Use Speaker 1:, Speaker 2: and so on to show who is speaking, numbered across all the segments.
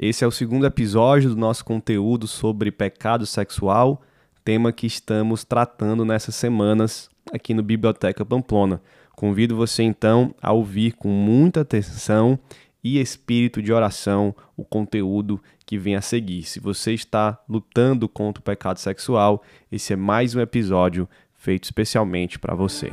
Speaker 1: Esse é o segundo episódio do nosso conteúdo sobre pecado sexual, tema que estamos tratando nessas semanas aqui no Biblioteca Pamplona. Convido você então a ouvir com muita atenção e espírito de oração o conteúdo que vem a seguir. Se você está lutando contra o pecado sexual, esse é mais um episódio feito especialmente para você.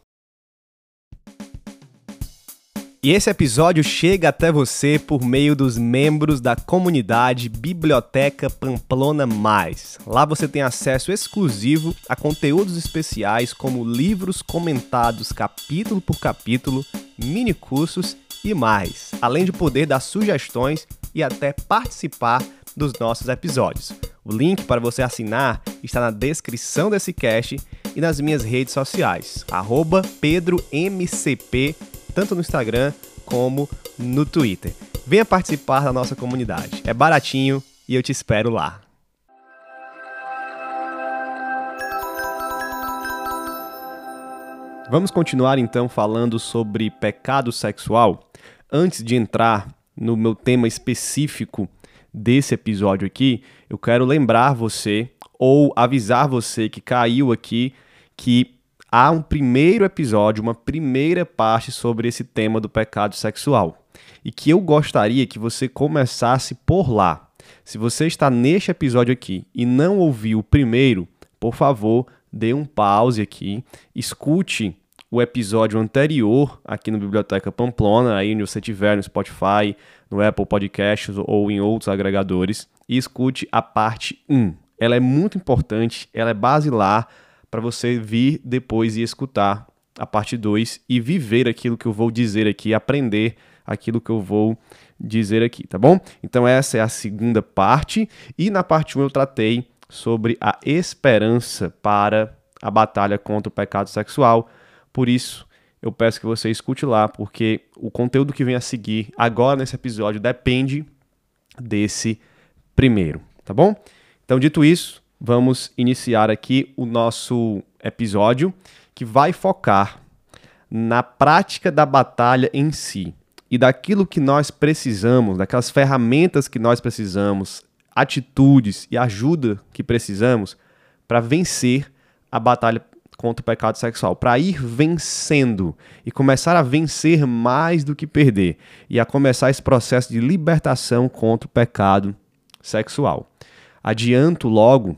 Speaker 1: E esse episódio chega até você por meio dos membros da comunidade Biblioteca Pamplona Mais. Lá você tem acesso exclusivo a conteúdos especiais como livros comentados capítulo por capítulo, mini cursos e mais, além de poder dar sugestões e até participar dos nossos episódios. O link para você assinar está na descrição desse cast e nas minhas redes sociais, PedroMCP tanto no Instagram como no Twitter. Venha participar da nossa comunidade. É baratinho e eu te espero lá. Vamos continuar então falando sobre pecado sexual. Antes de entrar no meu tema específico desse episódio aqui, eu quero lembrar você ou avisar você que caiu aqui que há um primeiro episódio, uma primeira parte sobre esse tema do pecado sexual. E que eu gostaria que você começasse por lá. Se você está neste episódio aqui e não ouviu o primeiro, por favor, dê um pause aqui, escute o episódio anterior aqui no Biblioteca Pamplona, aí onde você estiver no Spotify, no Apple Podcasts ou em outros agregadores, e escute a parte 1. Ela é muito importante, ela é basilar para você vir depois e escutar a parte 2 e viver aquilo que eu vou dizer aqui, aprender aquilo que eu vou dizer aqui, tá bom? Então essa é a segunda parte e na parte 1 um eu tratei sobre a esperança para a batalha contra o pecado sexual. Por isso, eu peço que você escute lá, porque o conteúdo que vem a seguir agora nesse episódio depende desse primeiro, tá bom? Então, dito isso, vamos iniciar aqui o nosso episódio que vai focar na prática da batalha em si e daquilo que nós precisamos, daquelas ferramentas que nós precisamos, atitudes e ajuda que precisamos para vencer a batalha contra o pecado sexual, para ir vencendo e começar a vencer mais do que perder e a começar esse processo de libertação contra o pecado sexual. Adianto logo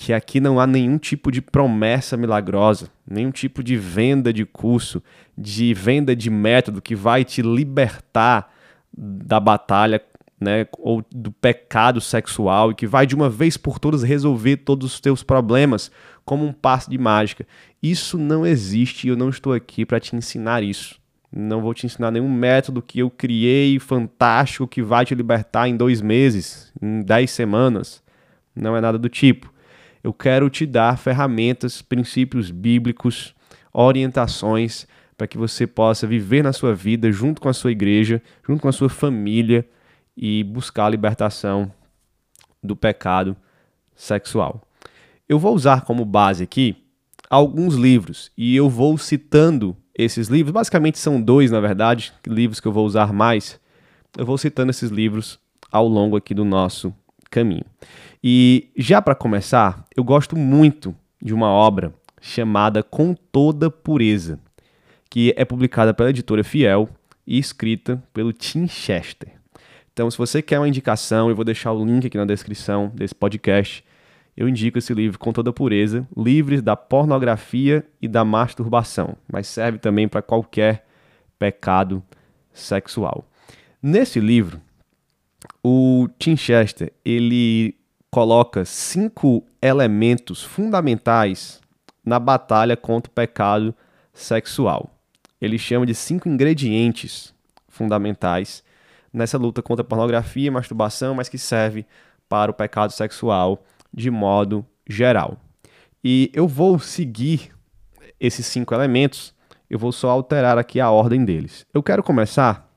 Speaker 1: que aqui não há nenhum tipo de promessa milagrosa, nenhum tipo de venda de curso, de venda de método que vai te libertar da batalha né, ou do pecado sexual e que vai de uma vez por todas resolver todos os teus problemas como um passo de mágica. Isso não existe e eu não estou aqui para te ensinar isso. Não vou te ensinar nenhum método que eu criei fantástico que vai te libertar em dois meses, em dez semanas. Não é nada do tipo eu quero te dar ferramentas, princípios bíblicos, orientações para que você possa viver na sua vida junto com a sua igreja, junto com a sua família e buscar a libertação do pecado sexual. Eu vou usar como base aqui alguns livros e eu vou citando esses livros. Basicamente são dois, na verdade, livros que eu vou usar mais. Eu vou citando esses livros ao longo aqui do nosso caminho. E já para começar, eu gosto muito de uma obra chamada Com Toda Pureza, que é publicada pela editora Fiel e escrita pelo Tim Chester. Então, se você quer uma indicação, eu vou deixar o link aqui na descrição desse podcast. Eu indico esse livro com toda pureza, livres da pornografia e da masturbação, mas serve também para qualquer pecado sexual. Nesse livro, o Tim Chester, ele coloca cinco elementos fundamentais na batalha contra o pecado sexual. Ele chama de cinco ingredientes fundamentais nessa luta contra a pornografia e masturbação, mas que serve para o pecado sexual de modo geral. E eu vou seguir esses cinco elementos, eu vou só alterar aqui a ordem deles. Eu quero começar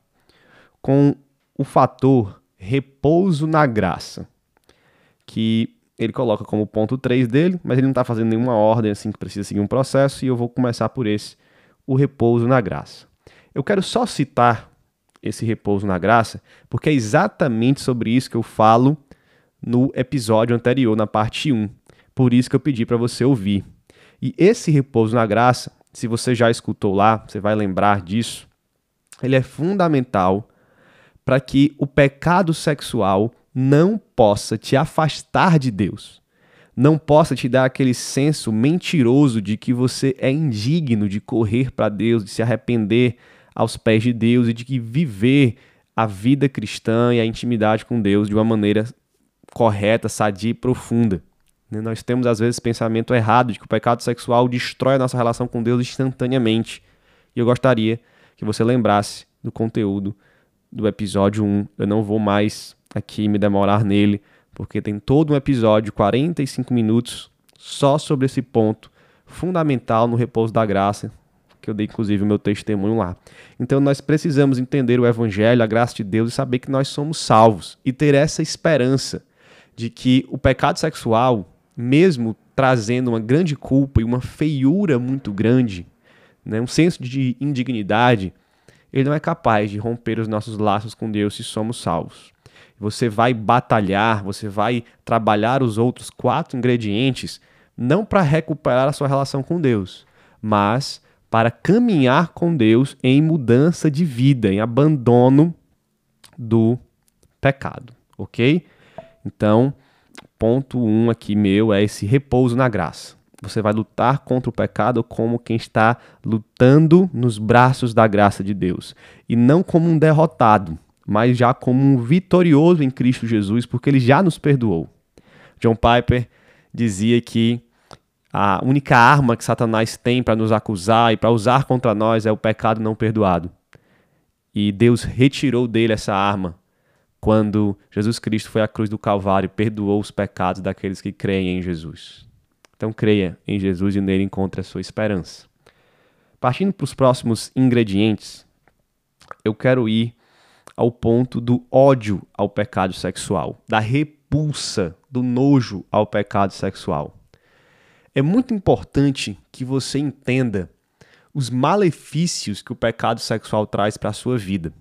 Speaker 1: com o fator repouso na graça, que ele coloca como ponto 3 dele, mas ele não está fazendo nenhuma ordem assim que precisa seguir um processo, e eu vou começar por esse, o repouso na graça. Eu quero só citar esse repouso na graça, porque é exatamente sobre isso que eu falo no episódio anterior, na parte 1. Por isso que eu pedi para você ouvir. E esse repouso na graça, se você já escutou lá, você vai lembrar disso, ele é fundamental para que o pecado sexual não possa te afastar de Deus. Não possa te dar aquele senso mentiroso de que você é indigno de correr para Deus, de se arrepender aos pés de Deus e de que viver a vida cristã e a intimidade com Deus de uma maneira correta, sadia e profunda. Né? Nós temos, às vezes, pensamento errado de que o pecado sexual destrói a nossa relação com Deus instantaneamente. E eu gostaria que você lembrasse do conteúdo do episódio 1. Eu não vou mais aqui me demorar nele, porque tem todo um episódio, 45 minutos, só sobre esse ponto fundamental no repouso da graça, que eu dei inclusive o meu testemunho lá. Então nós precisamos entender o evangelho, a graça de Deus e saber que nós somos salvos e ter essa esperança de que o pecado sexual, mesmo trazendo uma grande culpa e uma feiura muito grande, né, um senso de indignidade, ele não é capaz de romper os nossos laços com Deus se somos salvos. Você vai batalhar, você vai trabalhar os outros quatro ingredientes, não para recuperar a sua relação com Deus, mas para caminhar com Deus em mudança de vida, em abandono do pecado, ok? Então, ponto um aqui meu é esse repouso na graça. Você vai lutar contra o pecado como quem está lutando nos braços da graça de Deus. E não como um derrotado, mas já como um vitorioso em Cristo Jesus, porque ele já nos perdoou. John Piper dizia que a única arma que Satanás tem para nos acusar e para usar contra nós é o pecado não perdoado. E Deus retirou dele essa arma quando Jesus Cristo foi à cruz do Calvário e perdoou os pecados daqueles que creem em Jesus. Então creia em Jesus e nele encontre a sua esperança. Partindo para os próximos ingredientes, eu quero ir ao ponto do ódio ao pecado sexual, da repulsa, do nojo ao pecado sexual. É muito importante que você entenda os malefícios que o pecado sexual traz para a sua vida.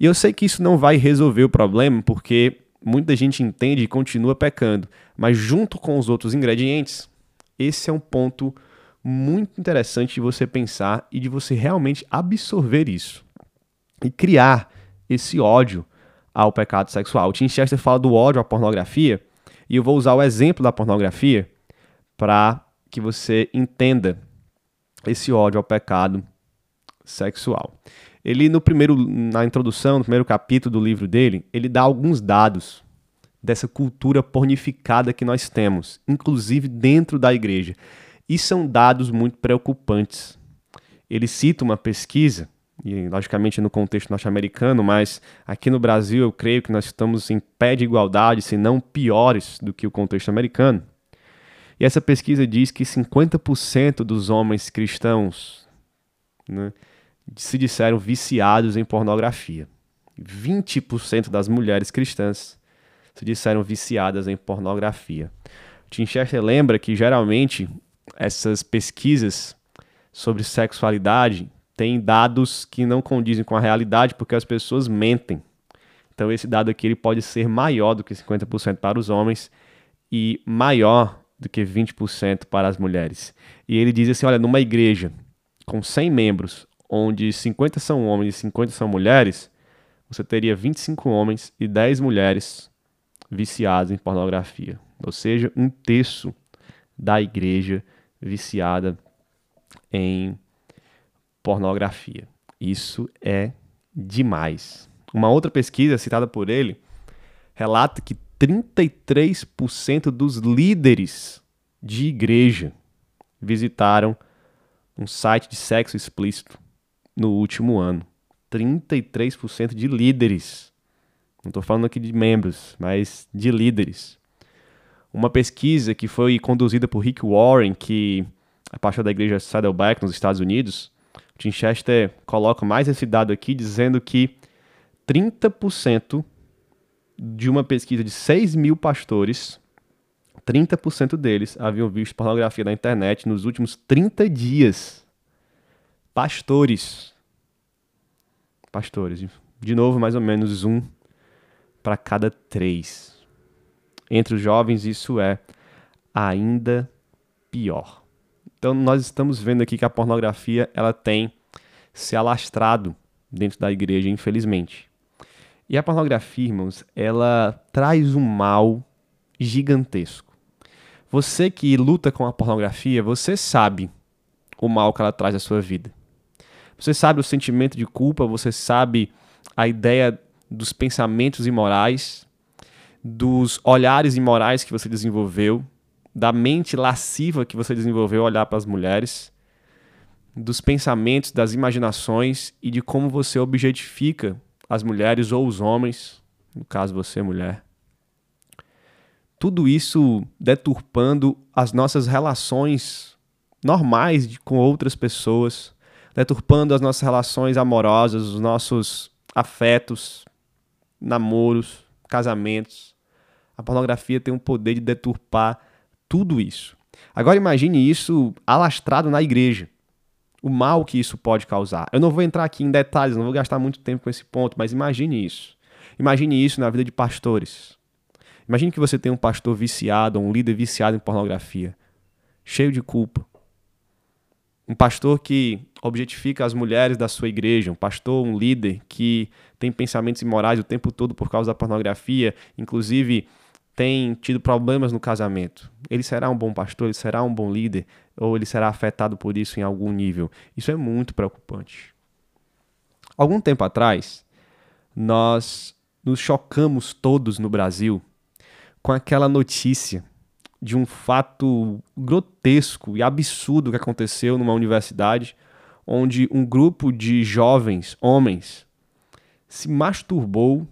Speaker 1: E eu sei que isso não vai resolver o problema, porque muita gente entende e continua pecando, mas junto com os outros ingredientes, esse é um ponto muito interessante de você pensar e de você realmente absorver isso e criar esse ódio ao pecado sexual. O Tim Chester fala do ódio à pornografia e eu vou usar o exemplo da pornografia para que você entenda esse ódio ao pecado sexual. Ele no primeiro na introdução, no primeiro capítulo do livro dele, ele dá alguns dados dessa cultura pornificada que nós temos, inclusive dentro da igreja. E são dados muito preocupantes. Ele cita uma pesquisa, e logicamente no contexto norte-americano, mas aqui no Brasil eu creio que nós estamos em pé de igualdade, se não piores do que o contexto americano. E essa pesquisa diz que 50% dos homens cristãos né, se disseram viciados em pornografia. 20% das mulheres cristãs se disseram viciadas em pornografia. Tim Chester lembra que geralmente essas pesquisas sobre sexualidade têm dados que não condizem com a realidade porque as pessoas mentem. Então esse dado aqui ele pode ser maior do que 50% para os homens e maior do que 20% para as mulheres. E ele diz assim: olha, numa igreja com 100 membros, onde 50 são homens e 50 são mulheres, você teria 25 homens e 10 mulheres viciados em pornografia. Ou seja, um terço da igreja viciada em pornografia. Isso é demais. Uma outra pesquisa citada por ele relata que 33% dos líderes de igreja visitaram um site de sexo explícito no último ano. 33% de líderes. Não estou falando aqui de membros, mas de líderes. Uma pesquisa que foi conduzida por Rick Warren, que é pastor da igreja Saddleback nos Estados Unidos, Tim Chester coloca mais esse dado aqui, dizendo que 30% de uma pesquisa de 6 mil pastores, 30% deles haviam visto pornografia na internet nos últimos 30 dias. Pastores. Pastores. De novo, mais ou menos um para cada três. Entre os jovens, isso é ainda pior. Então, nós estamos vendo aqui que a pornografia ela tem se alastrado dentro da igreja, infelizmente. E a pornografia, irmãos, ela traz um mal gigantesco. Você que luta com a pornografia, você sabe o mal que ela traz à sua vida. Você sabe o sentimento de culpa, você sabe a ideia dos pensamentos imorais, dos olhares imorais que você desenvolveu, da mente lasciva que você desenvolveu olhar para as mulheres, dos pensamentos, das imaginações e de como você objetifica as mulheres ou os homens, no caso você, mulher. Tudo isso deturpando as nossas relações normais com outras pessoas, deturpando as nossas relações amorosas, os nossos afetos, namoros, casamentos. A pornografia tem o poder de deturpar tudo isso. Agora imagine isso alastrado na igreja. O mal que isso pode causar. Eu não vou entrar aqui em detalhes, não vou gastar muito tempo com esse ponto, mas imagine isso. Imagine isso na vida de pastores. Imagine que você tem um pastor viciado, um líder viciado em pornografia, cheio de culpa. Um pastor que objetifica as mulheres da sua igreja, um pastor, um líder que tem pensamentos imorais o tempo todo por causa da pornografia, inclusive tem tido problemas no casamento. Ele será um bom pastor, ele será um bom líder, ou ele será afetado por isso em algum nível. Isso é muito preocupante. Algum tempo atrás, nós nos chocamos todos no Brasil com aquela notícia de um fato grotesco e absurdo que aconteceu numa universidade, onde um grupo de jovens homens se masturbou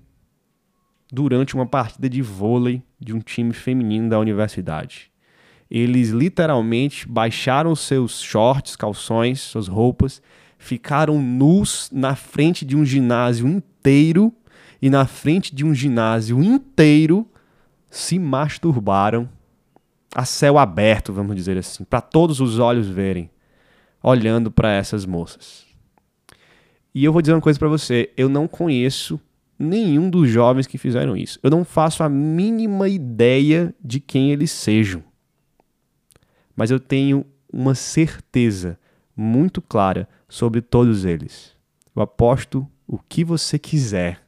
Speaker 1: durante uma partida de vôlei de um time feminino da universidade. Eles literalmente baixaram seus shorts, calções, suas roupas, ficaram nus na frente de um ginásio inteiro e na frente de um ginásio inteiro se masturbaram a céu aberto, vamos dizer assim, para todos os olhos verem, olhando para essas moças. E eu vou dizer uma coisa para você, eu não conheço nenhum dos jovens que fizeram isso. Eu não faço a mínima ideia de quem eles sejam. Mas eu tenho uma certeza muito clara sobre todos eles. Eu aposto o que você quiser,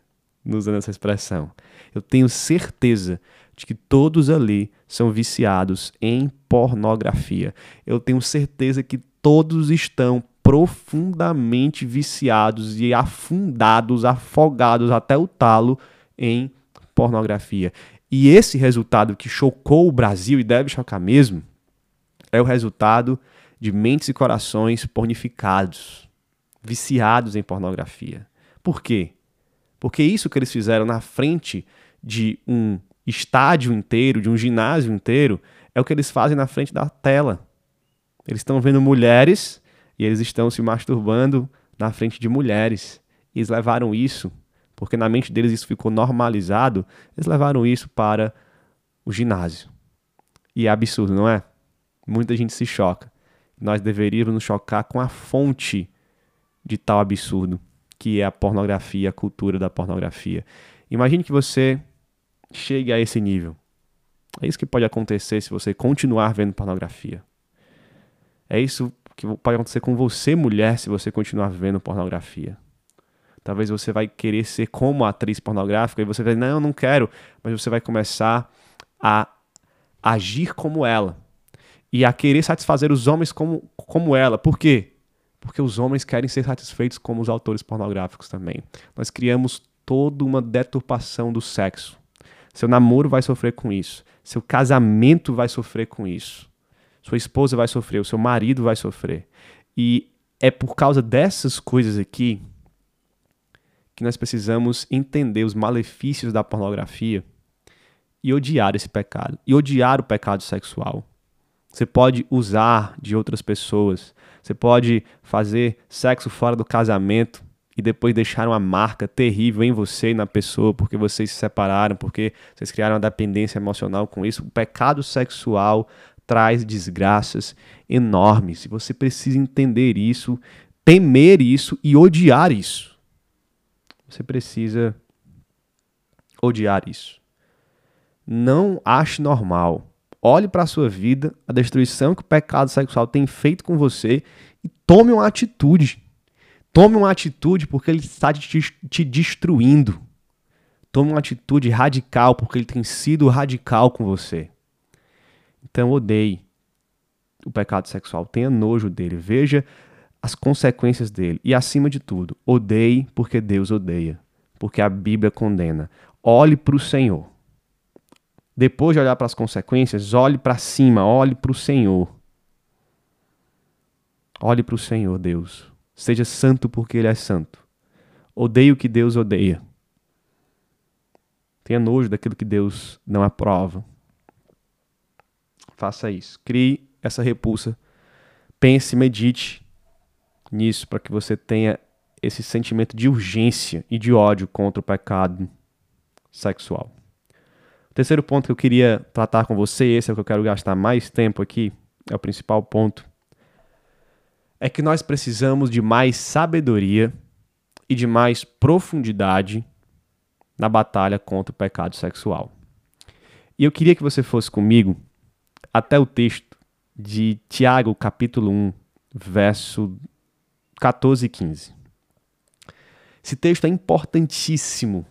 Speaker 1: usando essa expressão. Eu tenho certeza de que todos ali são viciados em pornografia. Eu tenho certeza que todos estão profundamente viciados e afundados, afogados até o talo em pornografia. E esse resultado que chocou o Brasil e deve chocar mesmo é o resultado de mentes e corações pornificados, viciados em pornografia. Por quê? Porque isso que eles fizeram na frente de um estádio inteiro, de um ginásio inteiro, é o que eles fazem na frente da tela. Eles estão vendo mulheres e eles estão se masturbando na frente de mulheres. E eles levaram isso, porque na mente deles isso ficou normalizado, eles levaram isso para o ginásio. E é absurdo, não é? Muita gente se choca. Nós deveríamos nos chocar com a fonte de tal absurdo, que é a pornografia, a cultura da pornografia. Imagine que você chegue a esse nível. É isso que pode acontecer se você continuar vendo pornografia. É isso que pode acontecer com você, mulher, se você continuar vendo pornografia. Talvez você vai querer ser como atriz pornográfica e você vai, não, não quero, mas você vai começar a agir como ela e a querer satisfazer os homens como, como ela. Por quê? Porque os homens querem ser satisfeitos como os autores pornográficos também. Nós criamos toda uma deturpação do sexo. Seu namoro vai sofrer com isso. Seu casamento vai sofrer com isso. Sua esposa vai sofrer, o seu marido vai sofrer. E é por causa dessas coisas aqui que nós precisamos entender os malefícios da pornografia e odiar esse pecado, e odiar o pecado sexual. Você pode usar de outras pessoas, você pode fazer sexo fora do casamento e depois deixar uma marca terrível em você e na pessoa porque vocês se separaram, porque vocês criaram uma dependência emocional com isso. O pecado sexual traz desgraças enormes e você precisa entender isso, temer isso e odiar isso. Você precisa odiar isso. Não ache normal. Olhe para a sua vida, a destruição que o pecado sexual tem feito com você e tome uma atitude. Tome uma atitude porque ele está te, te destruindo. Tome uma atitude radical porque ele tem sido radical com você. Então odeie o pecado sexual, tenha nojo dele, veja as consequências dele e acima de tudo, odeie porque Deus odeia, porque a Bíblia condena. Olhe para o Senhor. Depois de olhar para as consequências, olhe para cima, olhe para o Senhor. Olhe para o Senhor, Deus. Seja santo porque Ele é santo. Odeie o que Deus odeia. Tenha nojo daquilo que Deus não aprova. Faça isso. Crie essa repulsa. Pense, medite nisso para que você tenha esse sentimento de urgência e de ódio contra o pecado sexual. O terceiro ponto que eu queria tratar com você, esse é o que eu quero gastar mais tempo aqui, é o principal ponto, é que nós precisamos de mais sabedoria e de mais profundidade na batalha contra o pecado sexual. E eu queria que você fosse comigo até o texto de Tiago, capítulo 1, verso 14 e 15. Esse texto é importantíssimo,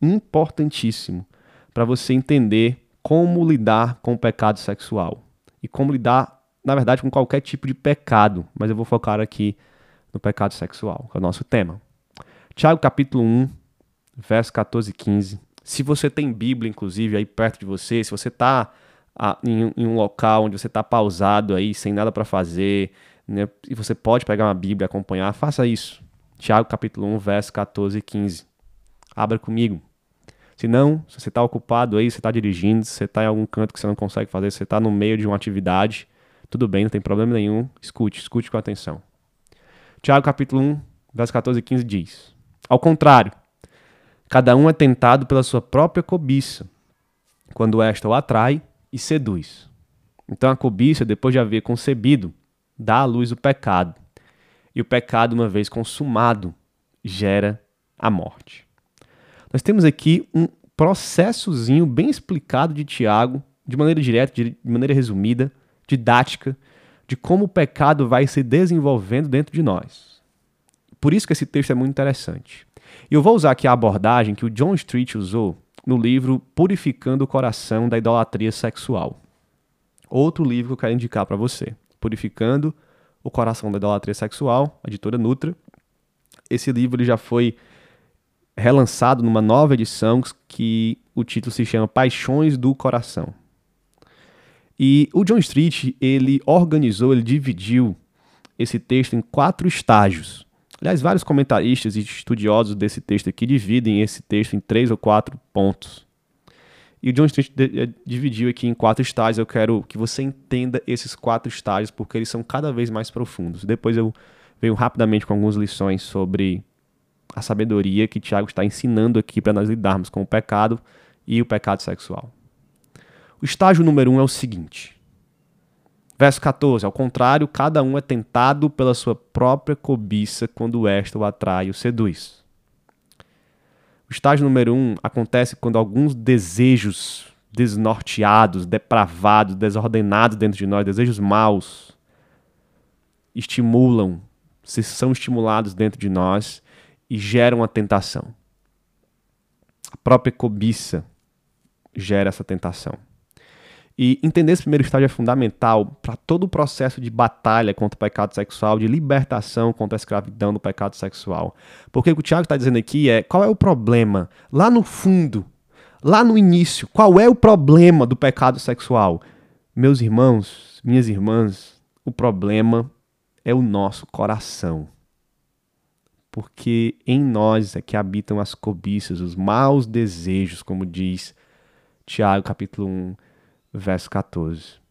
Speaker 1: importantíssimo, para você entender como lidar com o pecado sexual e como lidar, na verdade, com qualquer tipo de pecado, mas eu vou focar aqui no pecado sexual, que é o nosso tema. Tiago capítulo 1, verso 14 e 15. Se você tem Bíblia, inclusive, aí perto de você, se você está ah, em, em, um local onde você está pausado aí, sem nada para fazer, né, e você pode pegar uma Bíblia e acompanhar, faça isso. Tiago capítulo 1, verso 14 e 15. Abra comigo. Se não, se você está ocupado aí, você está dirigindo, se você está em algum canto que você não consegue fazer, se você está no meio de uma atividade, tudo bem, não tem problema nenhum. Escute, escute com atenção. Tiago capítulo 1, verso 14 e 15 diz: Ao contrário, cada um é tentado pela sua própria cobiça, quando esta o atrai e seduz. Então a cobiça, depois de haver concebido, dá à luz o pecado. E o pecado, uma vez consumado, gera a morte. Nós temos aqui um processozinho bem explicado de Tiago, de maneira direta, de maneira resumida, didática, de como o pecado vai se desenvolvendo dentro de nós. Por isso que esse texto é muito interessante. E eu vou usar aqui a abordagem que o John Street usou no livro Purificando o Coração da Idolatria Sexual. Outro livro que eu quero indicar para você. Purificando o Coração da Idolatria Sexual, editora Nutra. Esse livro já foi relançado numa nova edição que o título se chama Paixões do Coração. E o John Street, ele organizou, ele dividiu esse texto em quatro estágios. Aliás, vários comentaristas e estudiosos desse texto aqui dividem esse texto em três ou quatro pontos. E o John Street eh, dividiu aqui em quatro estágios. Eu quero que você entenda esses quatro estágios, porque eles são cada vez mais profundos. Depois eu venho rapidamente com algumas lições sobre a sabedoria que Tiago está ensinando aqui para nós lidarmos com o pecado e o pecado sexual. O estágio número um é o seguinte. Verso 14: Ao contrário, cada um é tentado pela sua própria cobiça quando esta o atrai e o seduz. O estágio número um acontece quando alguns desejos desnorteados, depravados, desordenados dentro de nós, desejos maus, estimulam, são estimulados dentro de nós e geram a tentação. A própria cobiça gera essa tentação. E entender esse primeiro estágio é fundamental para todo o processo de batalha contra o pecado sexual, de libertação contra a escravidão do pecado sexual. Porque o que o Tiago está dizendo aqui é qual é o problema? Lá no fundo, lá no início, qual é o problema do pecado sexual? Meus irmãos, minhas irmãs, o problema é o nosso coração. Porque em nós é que habitam as cobiças, os maus desejos, como diz Tiago capítulo 1, verso 14.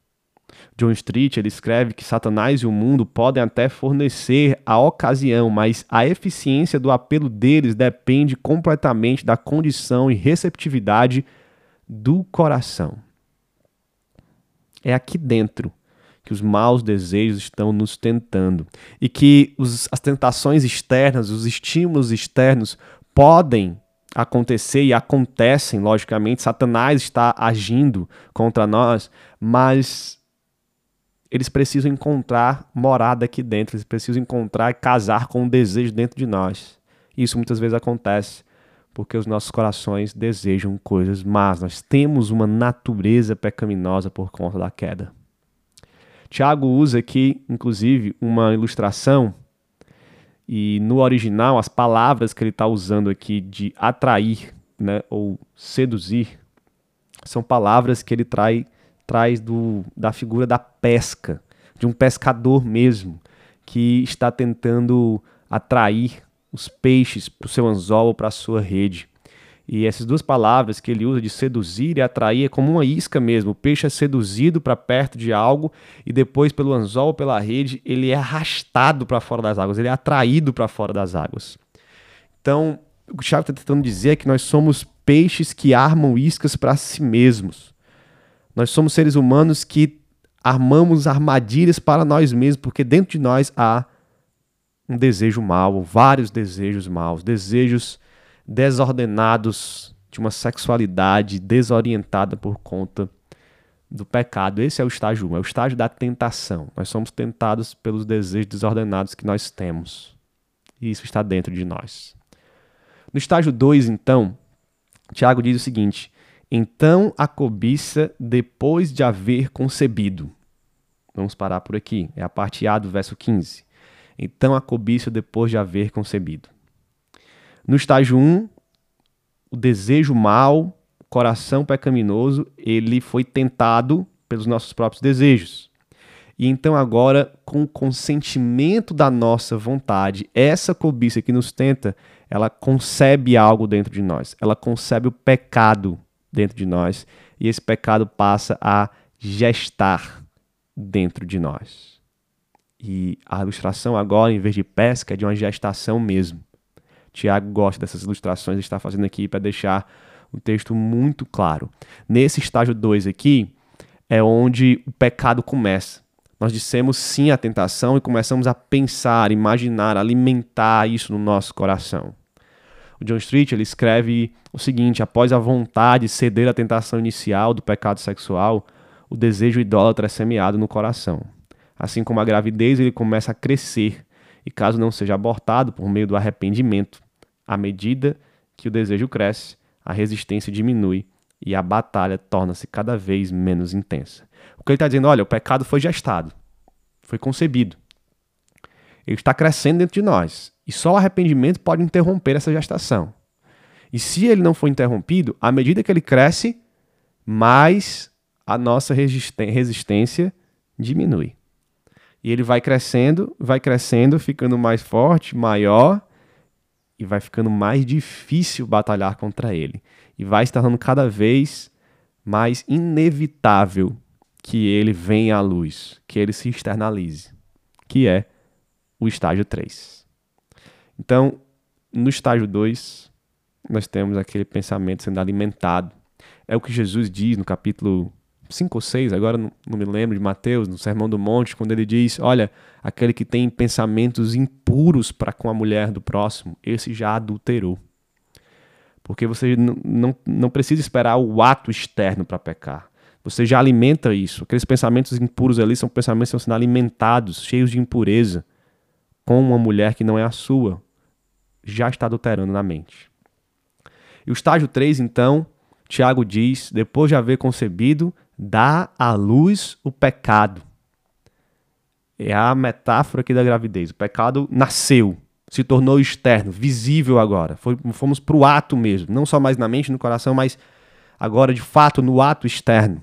Speaker 1: John Street ele escreve que Satanás e o mundo podem até fornecer a ocasião, mas a eficiência do apelo deles depende completamente da condição e receptividade do coração. É aqui dentro que os maus desejos estão nos tentando e que os, as tentações externas, os estímulos externos podem acontecer e acontecem, logicamente. Satanás está agindo contra nós, mas eles precisam encontrar morada aqui dentro, eles precisam encontrar e casar com um desejo dentro de nós. Isso muitas vezes acontece porque os nossos corações desejam coisas más. Nós temos uma natureza pecaminosa por conta da queda. Tiago usa aqui, inclusive, uma ilustração, e no original, as palavras que ele está usando aqui de atrair né, ou seduzir são palavras que ele trai traz do, da figura da pesca, de um pescador mesmo, que está tentando atrair os peixes para o seu anzol ou para a sua rede. E essas duas palavras que ele usa de seduzir e atrair é como uma isca mesmo. O peixe é seduzido para perto de algo e depois, pelo anzol ou pela rede, ele é arrastado para fora das águas, ele é atraído para fora das águas. Então, o que o Thiago está tentando dizer é que nós somos peixes que armam iscas para si mesmos. Nós somos seres humanos que armamos armadilhas para nós mesmos, porque dentro de nós há um desejo mau, vários desejos maus, desejos desordenados de uma sexualidade desorientada por conta do pecado. Esse é o estágio 1, é o estágio da tentação. Nós somos tentados pelos desejos desordenados que nós temos. E isso está dentro de nós. No estágio 2, então, Tiago diz o seguinte: então a cobiça depois de haver concebido. Vamos parar por aqui. É a parte A do verso 15. Então a cobiça depois de haver concebido. No estágio 1, o desejo mal, o coração pecaminoso, ele foi tentado pelos nossos próprios desejos. E então agora, com o consentimento da nossa vontade, essa cobiça que nos tenta, ela concebe algo dentro de nós. Ela concebe o pecado dentro de nós e esse pecado passa a gestar dentro de nós. E a ilustração agora, em vez de pesca, é de uma gestação mesmo. Tiago gosta dessas ilustrações, está fazendo aqui para deixar o texto muito claro. Nesse estágio 2 aqui, é onde o pecado começa. Nós dissemos sim à tentação e começamos a pensar, imaginar, alimentar isso no nosso coração. O John Street ele escreve o seguinte: após a vontade ceder à tentação inicial do pecado sexual, o desejo idólatra é semeado no coração. Assim como a gravidez, ele começa a crescer e, caso não seja abortado por meio do arrependimento, à medida que o desejo cresce, a resistência diminui e a batalha torna-se cada vez menos intensa. O que ele está dizendo, olha, o pecado foi gestado, foi concebido. Ele está crescendo dentro de nós. E só o arrependimento pode interromper essa gestação. E se ele não for interrompido, à medida que ele cresce, mais a nossa resistência diminui. E ele vai crescendo, vai crescendo, ficando mais forte, maior, e vai ficando mais difícil batalhar contra ele. E vai se tornando cada vez mais inevitável que ele venha à luz, que ele se externalize, que é o estágio 3. Então, no estágio 2, nós temos aquele pensamento sendo alimentado. É o que Jesus diz no capítulo 5 ou 6, agora não, não, me lembro, de Mateus, no Sermão do Monte, quando ele diz: Olha, aquele que tem pensamentos impuros para com a mulher do próximo, esse já adulterou. Porque você não, não, não precisa esperar o ato externo para pecar. Você já alimenta isso. Aqueles pensamentos impuros ali são pensamentos que estão sendo alimentados, cheios de impureza, com uma mulher que não é a sua, já está adulterando na mente. E o estágio 3, então, Tiago diz: depois de haver concebido, dá à luz o pecado. É a metáfora aqui da gravidez. O pecado nasceu, se tornou externo, visível agora. Foi, fomos para o ato mesmo, não só mais na mente, no coração, mas agora de fato no ato externo.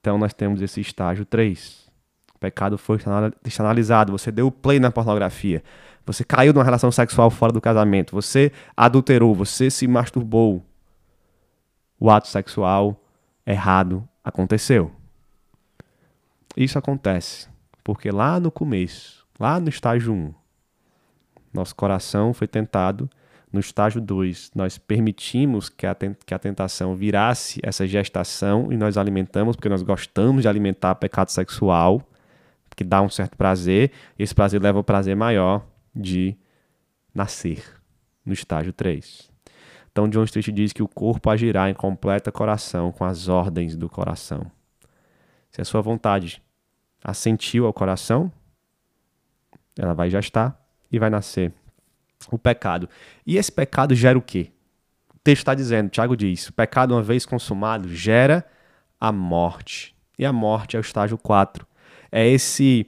Speaker 1: Então nós temos esse estágio 3. O pecado foi externalizado, você deu play na pornografia, você caiu numa relação sexual fora do casamento, você adulterou, você se masturbou. O ato sexual errado aconteceu. Isso acontece porque lá no começo, lá no estágio 1, nosso coração foi tentado. No estágio 2, nós permitimos que a, que a tentação virasse essa gestação e nós alimentamos, porque nós gostamos de alimentar pecado sexual, que dá um certo prazer, e esse prazer leva ao prazer maior de nascer, no estágio 3. Então, John Street diz que o corpo agirá em completa coração com as ordens do coração. Se a sua vontade assentiu ao coração, ela vai gestar e vai nascer o pecado. E esse pecado gera o quê? O texto está dizendo, Tiago diz, o pecado uma vez consumado gera a morte. E a morte é o estágio 4. É esse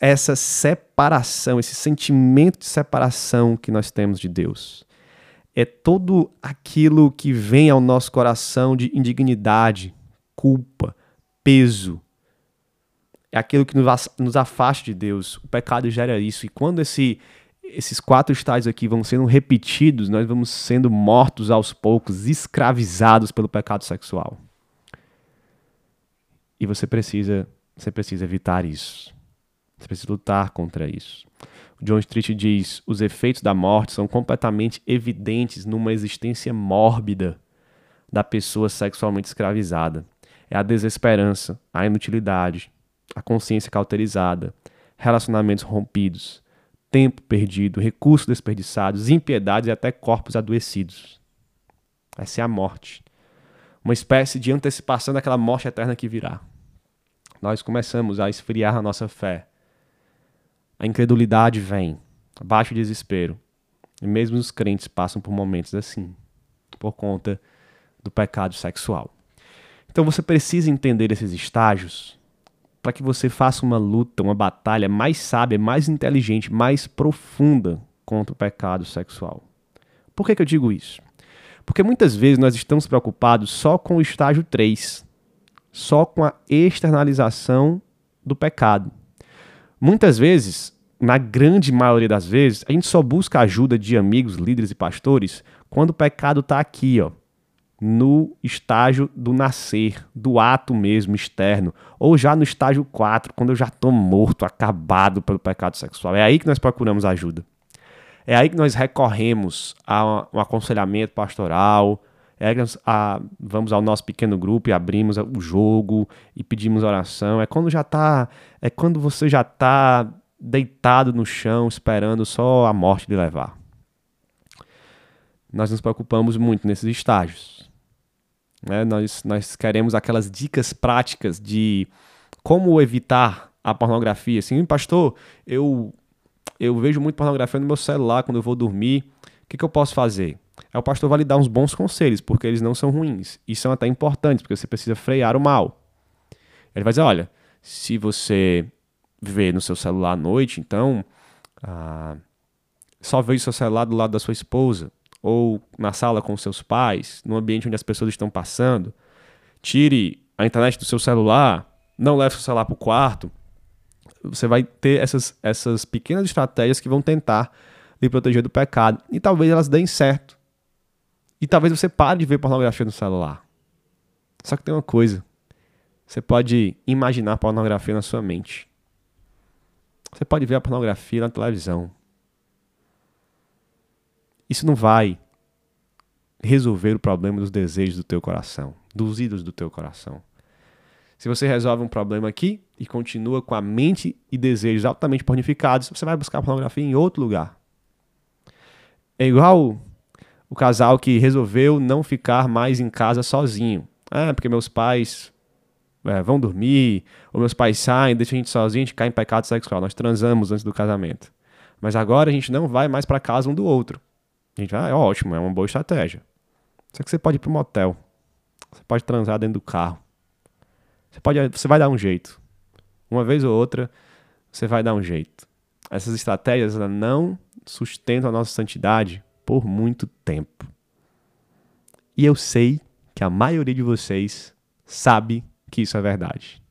Speaker 1: essa separação, esse sentimento de separação que nós temos de Deus. É todo aquilo que vem ao nosso coração de indignidade, culpa, peso, é aquilo que nos afasta de Deus. O pecado gera isso. E quando esse, esses quatro estágios aqui vão sendo repetidos, nós vamos sendo mortos aos poucos, escravizados pelo pecado sexual. E você precisa, você precisa evitar isso. Você precisa lutar contra isso. John Street diz: os efeitos da morte são completamente evidentes numa existência mórbida da pessoa sexualmente escravizada. É a desesperança, a inutilidade, a consciência cauterizada, relacionamentos rompidos, tempo perdido, recursos desperdiçados, impiedades e até corpos adoecidos. Essa é a morte. Uma espécie de antecipação daquela morte eterna que virá. Nós começamos a esfriar a nossa fé. A incredulidade vem, baixo desespero. E mesmo os crentes passam por momentos assim, por conta do pecado sexual. Então você precisa entender esses estágios para que você faça uma luta, uma batalha mais sábia, mais inteligente, mais profunda contra o pecado sexual. Por que, que eu digo isso? Porque muitas vezes nós estamos preocupados só com o estágio 3, só com a externalização do pecado. Muitas vezes, na grande maioria das vezes, a gente só busca ajuda de amigos, líderes e pastores quando o pecado está aqui, ó, no estágio do nascer, do ato mesmo externo, ou já no estágio 4, quando eu já estou morto, acabado pelo pecado sexual. É aí que nós procuramos ajuda. É aí que nós recorremos a um aconselhamento pastoral, é nós a, vamos ao nosso pequeno grupo e abrimos o jogo e pedimos oração. É quando já tá, é quando você já está deitado no chão esperando só a morte de levar. Nós nos preocupamos muito nesses estágios. Né? Nós, nós queremos aquelas dicas práticas de como evitar a pornografia. Assim, pastor, eu, eu vejo muito pornografia no meu celular quando eu vou dormir. O que, que eu posso fazer? Aí o pastor vai lhe dar uns bons conselhos, porque eles não são ruins. E são até importantes, porque você precisa frear o mal. Ele vai dizer: olha, se você vê no seu celular à noite, então ah, só veja o seu celular do lado da sua esposa ou na sala com seus pais, no ambiente onde as pessoas estão passando. Tire a internet do seu celular, não leve seu celular para o quarto. Você vai ter essas, essas pequenas estratégias que vão tentar lhe proteger do pecado. E talvez elas deem certo. E talvez você pare de ver pornografia no celular. Só que tem uma coisa. Você pode imaginar pornografia na sua mente. Você pode ver a pornografia na televisão. Isso não vai resolver o problema dos desejos do teu coração, dos ídolos do teu coração. Se você resolve um problema aqui e continua com a mente e desejos altamente pornificados, você vai buscar pornografia em outro lugar. É igual o casal que resolveu não ficar mais em casa sozinho. Ah, porque meus pais é, vão dormir, ou meus pais saem, deixam a gente sozinho, a gente cai em pecado sexual. Nós transamos antes do casamento. Mas agora a gente não vai mais para casa um do outro. A gente, ah, é ótimo, é uma boa estratégia. Só que você pode ir para um motel. Você pode transar dentro do carro. Você, pode, você vai dar um jeito. Uma vez ou outra, você vai dar um jeito. Essas estratégias não sustentam a nossa santidade por muito tempo. E eu sei que a maioria de vocês sabe que isso é verdade.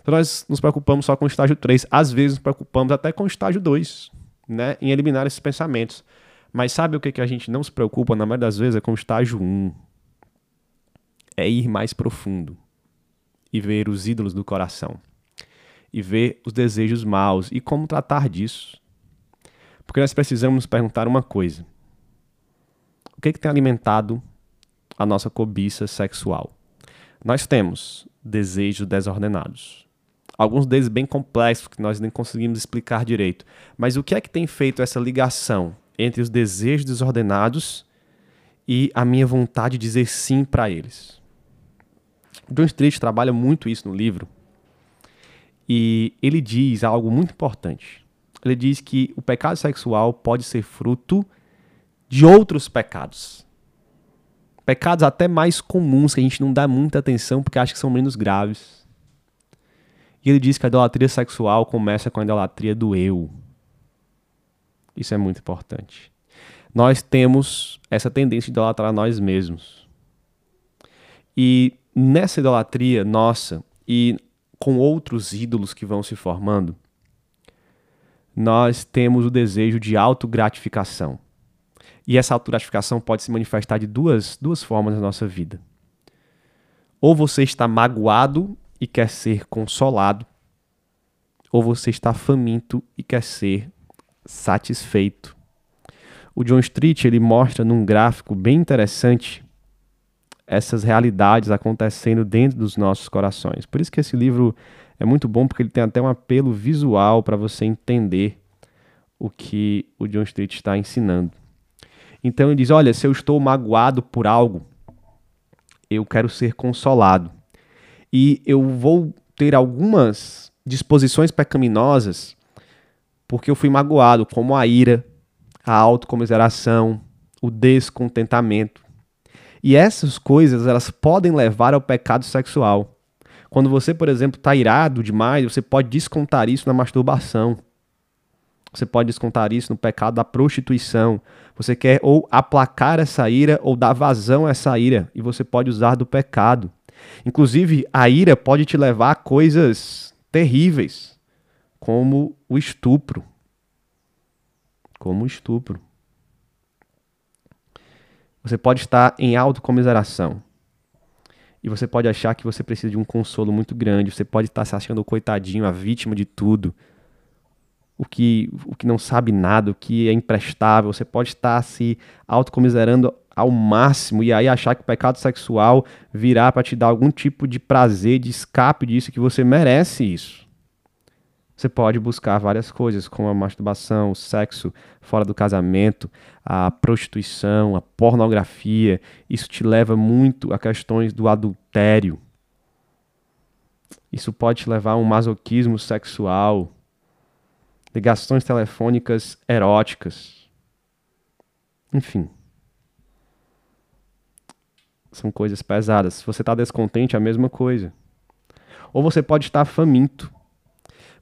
Speaker 1: Então nós nos preocupamos só com o estágio 3, às vezes nos preocupamos até com o estágio 2, né, em eliminar esses pensamentos. Mas sabe o que, que a gente não se preocupa, na maioria das vezes, é com o estágio 1. É ir mais profundo e ver os ídolos do coração. E ver os desejos maus e como tratar disso. Porque nós precisamos perguntar uma coisa: o que, que tem alimentado a nossa cobiça sexual? Nós temos desejos desordenados. Alguns deles bem complexos que nós nem conseguimos explicar direito. Mas o que é que tem feito essa ligação entre os desejos desordenados e a minha vontade de dizer sim para eles. John Street trabalha muito isso no livro e ele diz algo muito importante. Ele diz que o pecado sexual pode ser fruto de outros pecados. Pecados até mais comuns que a gente não dá muita atenção porque acha que são menos graves. E ele diz que a idolatria sexual começa com a idolatria do eu. Isso é muito importante. Nós temos essa tendência de idolatrar nós mesmos. E nessa idolatria nossa e com outros ídolos que vão se formando, nós temos o desejo de autogratificação. E essa autogratificação pode se manifestar de duas, duas formas na nossa vida. Ou você está magoado e quer ser consolado, ou você está faminto e quer ser satisfeito. O John Street ele mostra num gráfico bem interessante essas realidades acontecendo dentro dos nossos corações. Por isso que esse livro é muito bom porque ele tem até um apelo visual para você entender o que o John Street está ensinando. Então ele diz: Olha, se eu estou magoado por algo, eu quero ser consolado. E eu vou ter algumas disposições pecaminosas porque eu fui magoado, como a ira, a autocomiseração, o descontentamento. E essas coisas, elas podem levar ao pecado sexual. Quando você, por exemplo, está irado demais, você pode descontar isso na masturbação. Você pode descontar isso no pecado da prostituição. Você quer ou aplacar essa ira ou dar vazão a essa ira. E você pode usar do pecado. Inclusive, a ira pode te levar a coisas terríveis como o estupro. Como o estupro. Você pode estar em autocomiseração. E você pode achar que você precisa de um consolo muito grande. Você pode estar se achando o coitadinho, a vítima de tudo. O que, o que não sabe nada, o que é imprestável. Você pode estar se autocomiserando ao máximo e aí achar que o pecado sexual virá para te dar algum tipo de prazer, de escape disso, que você merece isso. Você pode buscar várias coisas, como a masturbação, o sexo fora do casamento, a prostituição, a pornografia. Isso te leva muito a questões do adultério. Isso pode te levar a um masoquismo sexual, ligações telefônicas eróticas. Enfim. São coisas pesadas. Se você está descontente, é a mesma coisa. Ou você pode estar faminto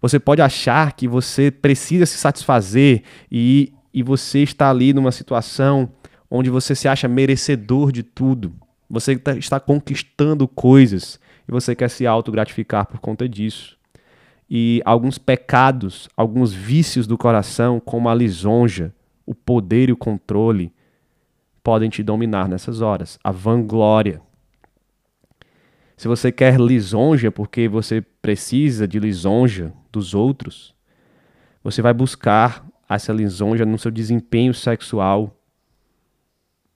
Speaker 1: você pode achar que você precisa se satisfazer e, e você está ali numa situação onde você se acha merecedor de tudo. Você tá, está conquistando coisas e você quer se autogratificar por conta disso. E alguns pecados, alguns vícios do coração, como a lisonja, o poder e o controle, podem te dominar nessas horas. A vanglória, se você quer lisonja porque você precisa de lisonja dos outros, você vai buscar essa lisonja no seu desempenho sexual,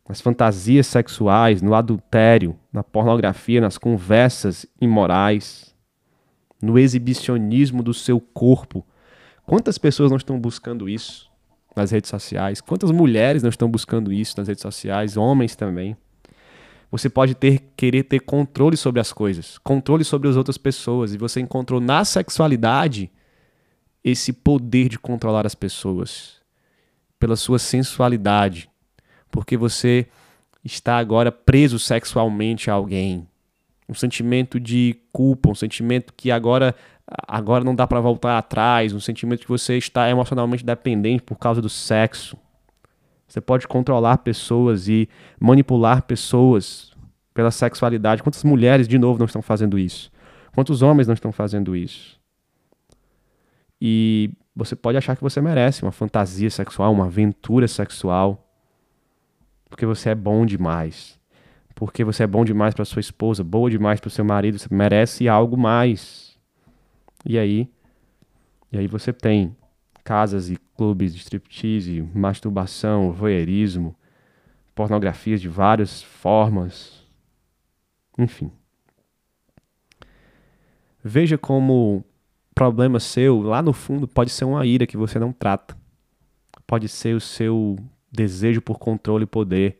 Speaker 1: nas fantasias sexuais, no adultério, na pornografia, nas conversas imorais, no exibicionismo do seu corpo. Quantas pessoas não estão buscando isso nas redes sociais? Quantas mulheres não estão buscando isso nas redes sociais? Homens também. Você pode ter querer ter controle sobre as coisas, controle sobre as outras pessoas, e você encontrou na sexualidade esse poder de controlar as pessoas pela sua sensualidade, porque você está agora preso sexualmente a alguém. Um sentimento de culpa, um sentimento que agora agora não dá para voltar atrás, um sentimento que você está emocionalmente dependente por causa do sexo. Você pode controlar pessoas e manipular pessoas pela sexualidade. Quantas mulheres, de novo, não estão fazendo isso? Quantos homens não estão fazendo isso? E você pode achar que você merece uma fantasia sexual, uma aventura sexual, porque você é bom demais. Porque você é bom demais para sua esposa, boa demais para seu marido, você merece algo mais. E aí, e aí você tem casas e clubes de striptease, masturbação, voyeurismo, pornografias de várias formas. Enfim. Veja como problema seu, lá no fundo, pode ser uma ira que você não trata. Pode ser o seu desejo por controle e poder.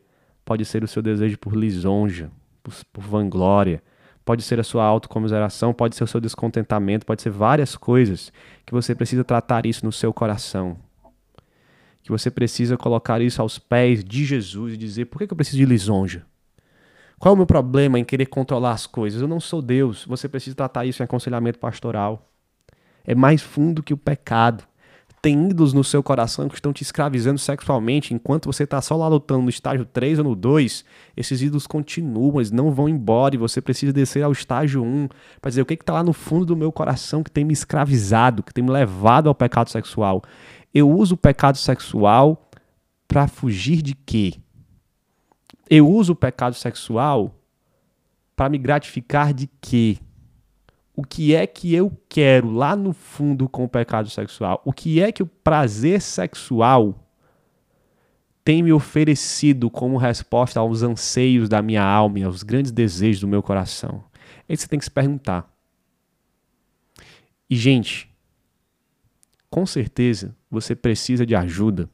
Speaker 1: Pode ser o seu desejo por lisonja, por, por vanglória. Pode ser a sua autocomiseração, pode ser o seu descontentamento, pode ser várias coisas que você precisa tratar isso no seu coração. Que você precisa colocar isso aos pés de Jesus e dizer: por que eu preciso de lisonja? Qual é o meu problema em querer controlar as coisas? Eu não sou Deus. Você precisa tratar isso em aconselhamento pastoral é mais fundo que o pecado. Tem ídolos no seu coração que estão te escravizando sexualmente, enquanto você está só lá lutando no estágio 3 ou no 2, esses ídolos continuam, eles não vão embora e você precisa descer ao estágio 1 para dizer o que está lá no fundo do meu coração que tem me escravizado, que tem me levado ao pecado sexual. Eu uso o pecado sexual para fugir de quê? Eu uso o pecado sexual para me gratificar de quê? O que é que eu quero lá no fundo com o pecado sexual? O que é que o prazer sexual tem me oferecido como resposta aos anseios da minha alma e aos grandes desejos do meu coração? Isso você tem que se perguntar. E, gente, com certeza você precisa de ajuda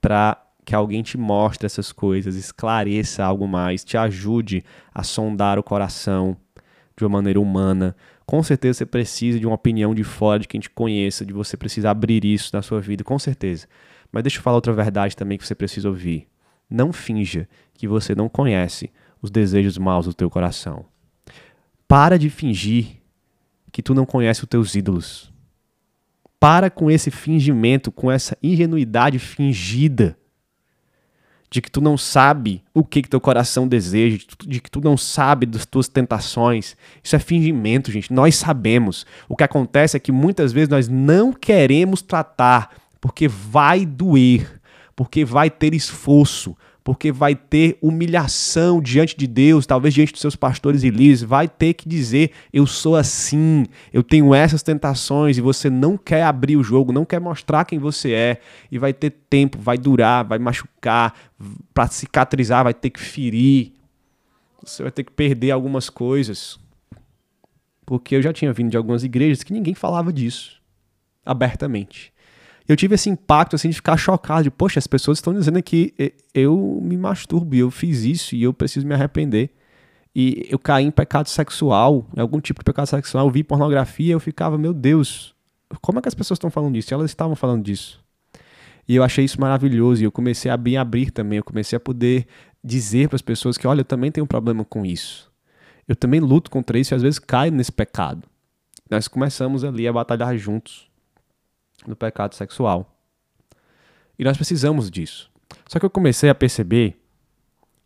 Speaker 1: para que alguém te mostre essas coisas, esclareça algo mais, te ajude a sondar o coração, de uma maneira humana. Com certeza você precisa de uma opinião de fora, de quem te conheça, de você precisar abrir isso na sua vida, com certeza. Mas deixa eu falar outra verdade também que você precisa ouvir. Não finja que você não conhece os desejos maus do teu coração. Para de fingir que tu não conhece os teus ídolos. Para com esse fingimento, com essa ingenuidade fingida de que tu não sabe o que, que teu coração deseja, de que tu não sabe das tuas tentações. Isso é fingimento, gente. Nós sabemos. O que acontece é que muitas vezes nós não queremos tratar porque vai doer, porque vai ter esforço, porque vai ter humilhação diante de Deus, talvez diante dos seus pastores e líderes, vai ter que dizer: eu sou assim, eu tenho essas tentações, e você não quer abrir o jogo, não quer mostrar quem você é, e vai ter tempo, vai durar, vai machucar, para cicatrizar, vai ter que ferir, você vai ter que perder algumas coisas. Porque eu já tinha vindo de algumas igrejas que ninguém falava disso abertamente eu tive esse impacto assim de ficar chocado, de, poxa, as pessoas estão dizendo que eu me masturbo, eu fiz isso e eu preciso me arrepender. E eu caí em pecado sexual, em algum tipo de pecado sexual, eu vi pornografia, eu ficava, meu Deus, como é que as pessoas estão falando disso? E elas estavam falando disso. E eu achei isso maravilhoso e eu comecei a me abrir também, eu comecei a poder dizer para as pessoas que, olha, eu também tenho um problema com isso. Eu também luto contra isso e às vezes caio nesse pecado. Nós começamos ali a batalhar juntos no pecado sexual. E nós precisamos disso. Só que eu comecei a perceber,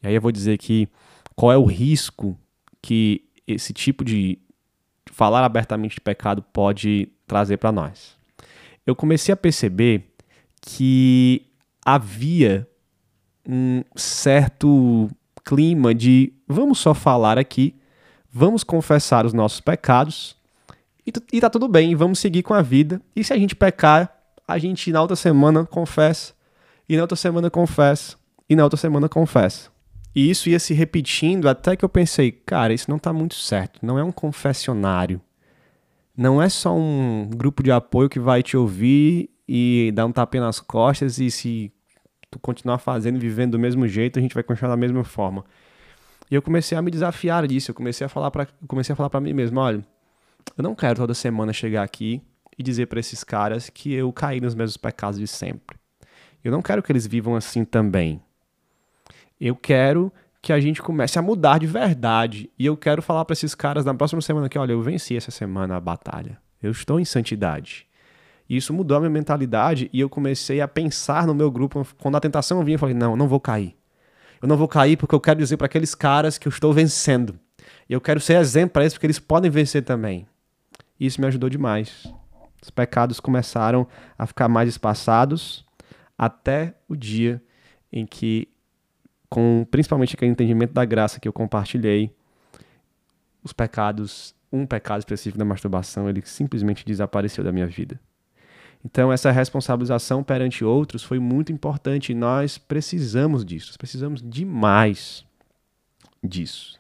Speaker 1: e aí eu vou dizer aqui qual é o risco que esse tipo de falar abertamente de pecado pode trazer para nós. Eu comecei a perceber que havia um certo clima de vamos só falar aqui, vamos confessar os nossos pecados e, e tá tudo bem, vamos seguir com a vida. E se a gente pecar, a gente na outra semana confessa, e na outra semana confessa, e na outra semana confessa. E isso ia se repetindo até que eu pensei, cara, isso não tá muito certo. Não é um confessionário. Não é só um grupo de apoio que vai te ouvir e dar um tapinha nas costas e se tu continuar fazendo vivendo do mesmo jeito, a gente vai continuar da mesma forma. E eu comecei a me desafiar disso, eu comecei a falar para comecei a falar para mim mesmo, olha, eu não quero toda semana chegar aqui e dizer para esses caras que eu caí nos mesmos pecados de sempre. Eu não quero que eles vivam assim também. Eu quero que a gente comece a mudar de verdade. E eu quero falar para esses caras na próxima semana que, olha, eu venci essa semana a batalha. Eu estou em santidade. E isso mudou a minha mentalidade e eu comecei a pensar no meu grupo. Quando a tentação vinha, eu falei: não, não vou cair. Eu não vou cair porque eu quero dizer para aqueles caras que eu estou vencendo. E eu quero ser exemplo para eles porque eles podem vencer também. E isso me ajudou demais. Os pecados começaram a ficar mais espaçados até o dia em que, com principalmente aquele entendimento da graça que eu compartilhei, os pecados, um pecado específico da masturbação, ele simplesmente desapareceu da minha vida. Então, essa responsabilização perante outros foi muito importante nós precisamos disso, precisamos demais disso.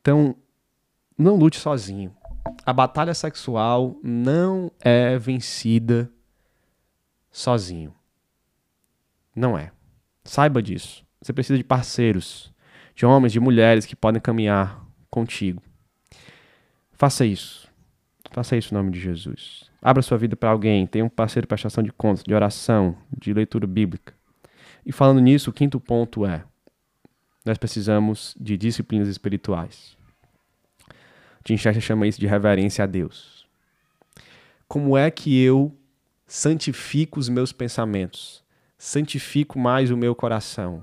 Speaker 1: Então, não lute sozinho. A batalha sexual não é vencida sozinho. Não é. Saiba disso. Você precisa de parceiros, de homens, de mulheres que podem caminhar contigo. Faça isso. Faça isso em nome de Jesus. Abra sua vida para alguém, tenha um parceiro de prestação de contas, de oração, de leitura bíblica. E falando nisso, o quinto ponto é: nós precisamos de disciplinas espirituais. Tim Chester chama isso de reverência a Deus. Como é que eu santifico os meus pensamentos? Santifico mais o meu coração?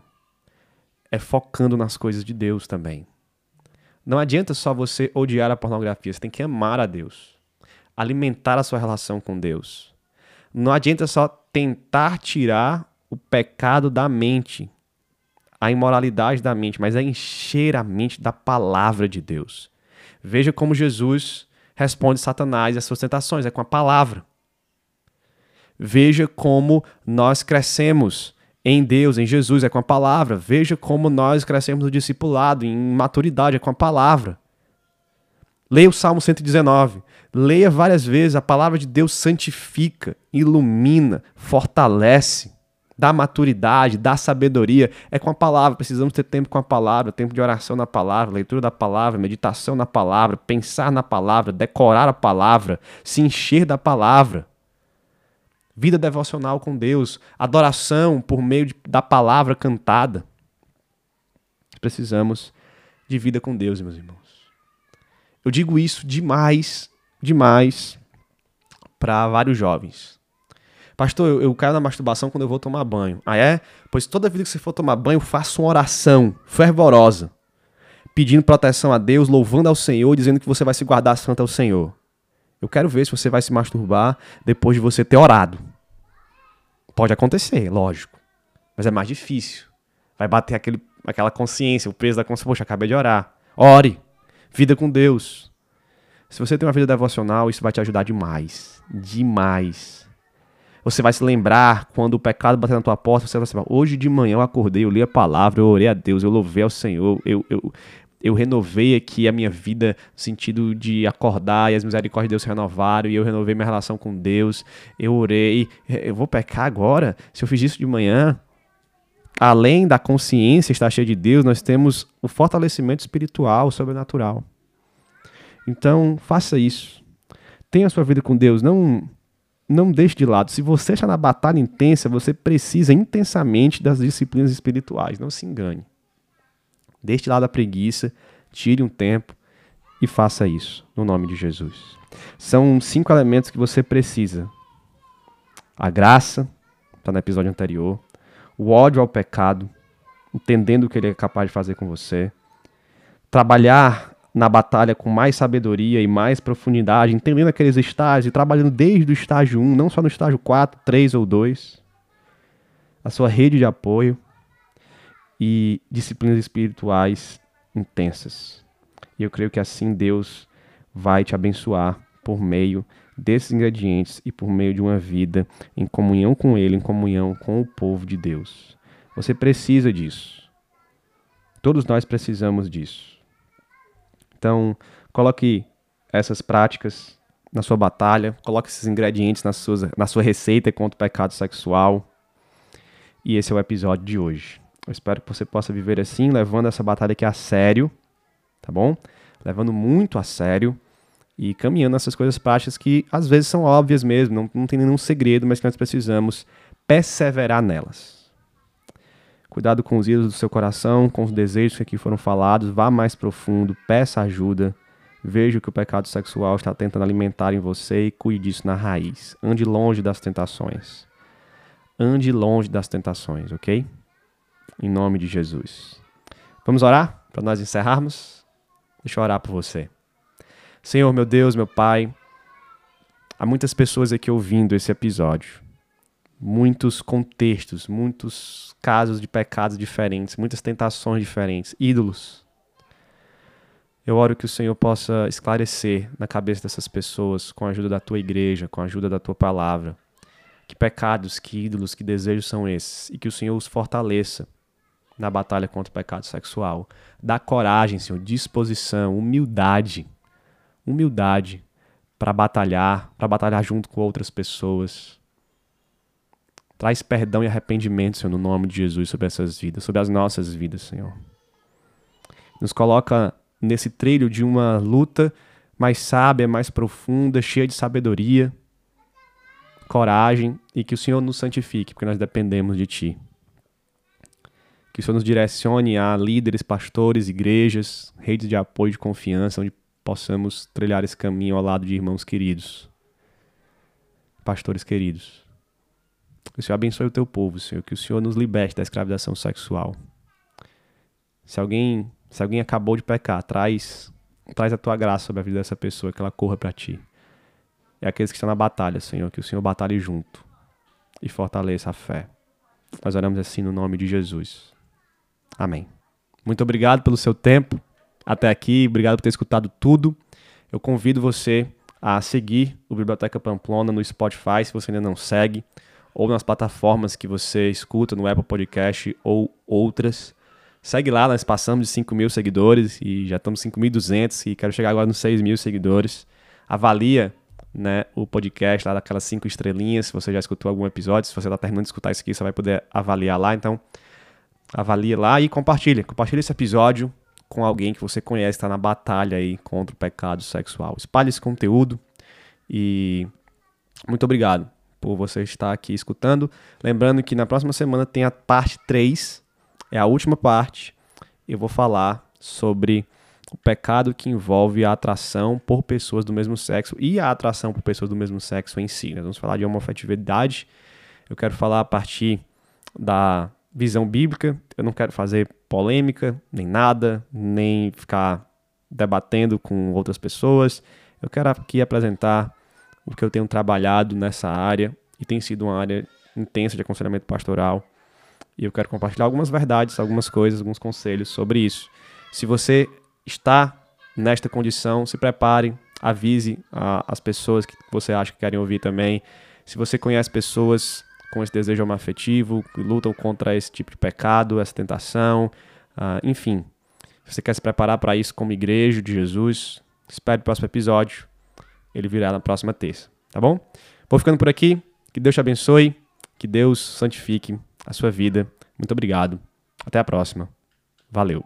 Speaker 1: É focando nas coisas de Deus também. Não adianta só você odiar a pornografia, você tem que amar a Deus. Alimentar a sua relação com Deus. Não adianta só tentar tirar o pecado da mente, a imoralidade da mente, mas é encher a mente da palavra de Deus. Veja como Jesus responde Satanás e as suas tentações, é com a palavra. Veja como nós crescemos em Deus, em Jesus, é com a palavra. Veja como nós crescemos no discipulado, em maturidade, é com a palavra. Leia o Salmo 119. Leia várias vezes. A palavra de Deus santifica, ilumina, fortalece da maturidade, da sabedoria, é com a palavra. Precisamos ter tempo com a palavra, tempo de oração na palavra, leitura da palavra, meditação na palavra, pensar na palavra, decorar a palavra, se encher da palavra. Vida devocional com Deus, adoração por meio de, da palavra cantada. Precisamos de vida com Deus, meus irmãos. Eu digo isso demais, demais para vários jovens. Pastor, eu, eu caio na masturbação quando eu vou tomar banho. Ah, é? Pois toda vida que você for tomar banho, faça uma oração fervorosa, pedindo proteção a Deus, louvando ao Senhor, dizendo que você vai se guardar santo ao Senhor. Eu quero ver se você vai se masturbar depois de você ter orado. Pode acontecer, lógico. Mas é mais difícil. Vai bater aquele, aquela consciência, o peso da consciência. Poxa, acabei de orar. Ore. Vida com Deus. Se você tem uma vida devocional, isso vai te ajudar demais. Demais. Você vai se lembrar quando o pecado bater na tua porta, você vai se lembrar, hoje de manhã eu acordei, eu li a palavra, eu orei a Deus, eu louvei ao Senhor, eu, eu, eu renovei aqui a minha vida no sentido de acordar e as misericórdias de Deus se renovaram e eu renovei minha relação com Deus, eu orei, eu vou pecar agora? Se eu fiz isso de manhã, além da consciência estar cheia de Deus, nós temos o fortalecimento espiritual, sobrenatural. Então, faça isso. Tenha a sua vida com Deus, não não deixe de lado. Se você está na batalha intensa, você precisa intensamente das disciplinas espirituais. Não se engane. Deixe de lado a preguiça, tire um tempo e faça isso, no nome de Jesus. São cinco elementos que você precisa: a graça, está no episódio anterior, o ódio ao pecado, entendendo o que ele é capaz de fazer com você, trabalhar na batalha com mais sabedoria e mais profundidade, entendendo aqueles estágios e trabalhando desde o estágio 1, não só no estágio 4, 3 ou 2. A sua rede de apoio e disciplinas espirituais intensas. E eu creio que assim Deus vai te abençoar por meio desses ingredientes e por meio de uma vida em comunhão com Ele, em comunhão com o povo de Deus. Você precisa disso. Todos nós precisamos disso. Então, coloque essas práticas na sua batalha, coloque esses ingredientes na sua, na sua receita contra o pecado sexual. E esse é o episódio de hoje. Eu espero que você possa viver assim, levando essa batalha aqui a sério, tá bom? Levando muito a sério e caminhando essas coisas práticas que às vezes são óbvias mesmo, não, não tem nenhum segredo, mas que nós precisamos perseverar nelas. Cuidado com os ídolos do seu coração, com os desejos que aqui foram falados, vá mais profundo, peça ajuda Veja o que o pecado sexual está tentando alimentar em você e cuide disso na raiz. Ande longe das tentações. Ande longe das tentações, ok? Em nome de Jesus. Vamos orar para nós encerrarmos? Deixa eu orar por você. Senhor, meu Deus, meu Pai, há muitas pessoas aqui ouvindo esse episódio. Muitos contextos, muitos casos de pecados diferentes, muitas tentações diferentes, ídolos. Eu oro que o Senhor possa esclarecer na cabeça dessas pessoas, com a ajuda da tua igreja, com a ajuda da tua palavra, que pecados, que ídolos, que desejos são esses, e que o Senhor os fortaleça na batalha contra o pecado sexual. Dá coragem, Senhor, disposição, humildade humildade para batalhar, para batalhar junto com outras pessoas. Traz perdão e arrependimento, Senhor, no nome de Jesus sobre essas vidas, sobre as nossas vidas, Senhor. Nos coloca nesse trilho de uma luta mais sábia, mais profunda, cheia de sabedoria, coragem e que o Senhor nos santifique, porque nós dependemos de Ti. Que o Senhor nos direcione a líderes, pastores, igrejas, redes de apoio e de confiança, onde possamos trilhar esse caminho ao lado de irmãos queridos, pastores queridos. Que o Senhor abençoe o teu povo, Senhor, que o Senhor nos liberte da escravização sexual. Se alguém, se alguém acabou de pecar, traz, traz a tua graça sobre a vida dessa pessoa, que ela corra para ti. E aqueles que estão na batalha, Senhor, que o Senhor batalhe junto e fortaleça a fé. Nós oramos assim no nome de Jesus. Amém. Muito obrigado pelo seu tempo até aqui. Obrigado por ter escutado tudo. Eu convido você a seguir o Biblioteca Pamplona no Spotify, se você ainda não segue, ou nas plataformas que você escuta, no Apple Podcast ou outras. Segue lá, nós passamos de 5 mil seguidores e já estamos 5.200 e quero chegar agora nos 6 mil seguidores. Avalia né, o podcast lá daquelas 5 estrelinhas, se você já escutou algum episódio, se você está terminando de escutar isso aqui, você vai poder avaliar lá, então avalia lá e compartilha. Compartilha esse episódio com alguém que você conhece, está na batalha aí contra o pecado sexual. Espalhe esse conteúdo e muito obrigado por você estar aqui escutando. Lembrando que na próxima semana tem a parte 3, é a última parte. Eu vou falar sobre o pecado que envolve a atração por pessoas do mesmo sexo e a atração por pessoas do mesmo sexo em si. Nós vamos falar de homofetividade. Eu quero falar a partir da visão bíblica. Eu não quero fazer polêmica, nem nada, nem ficar debatendo com outras pessoas. Eu quero aqui apresentar o que eu tenho trabalhado nessa área e tem sido uma área intensa de aconselhamento pastoral. E eu quero compartilhar algumas verdades, algumas coisas, alguns conselhos sobre isso. Se você está nesta condição, se prepare, avise a, as pessoas que você acha que querem ouvir também. Se você conhece pessoas com esse desejo homoafetivo, que lutam contra esse tipo de pecado, essa tentação, uh, enfim. Se você quer se preparar para isso como igreja de Jesus, espere o próximo episódio. Ele virá na próxima terça, tá bom? Vou ficando por aqui. Que Deus te abençoe. Que Deus santifique a sua vida. Muito obrigado. Até a próxima. Valeu.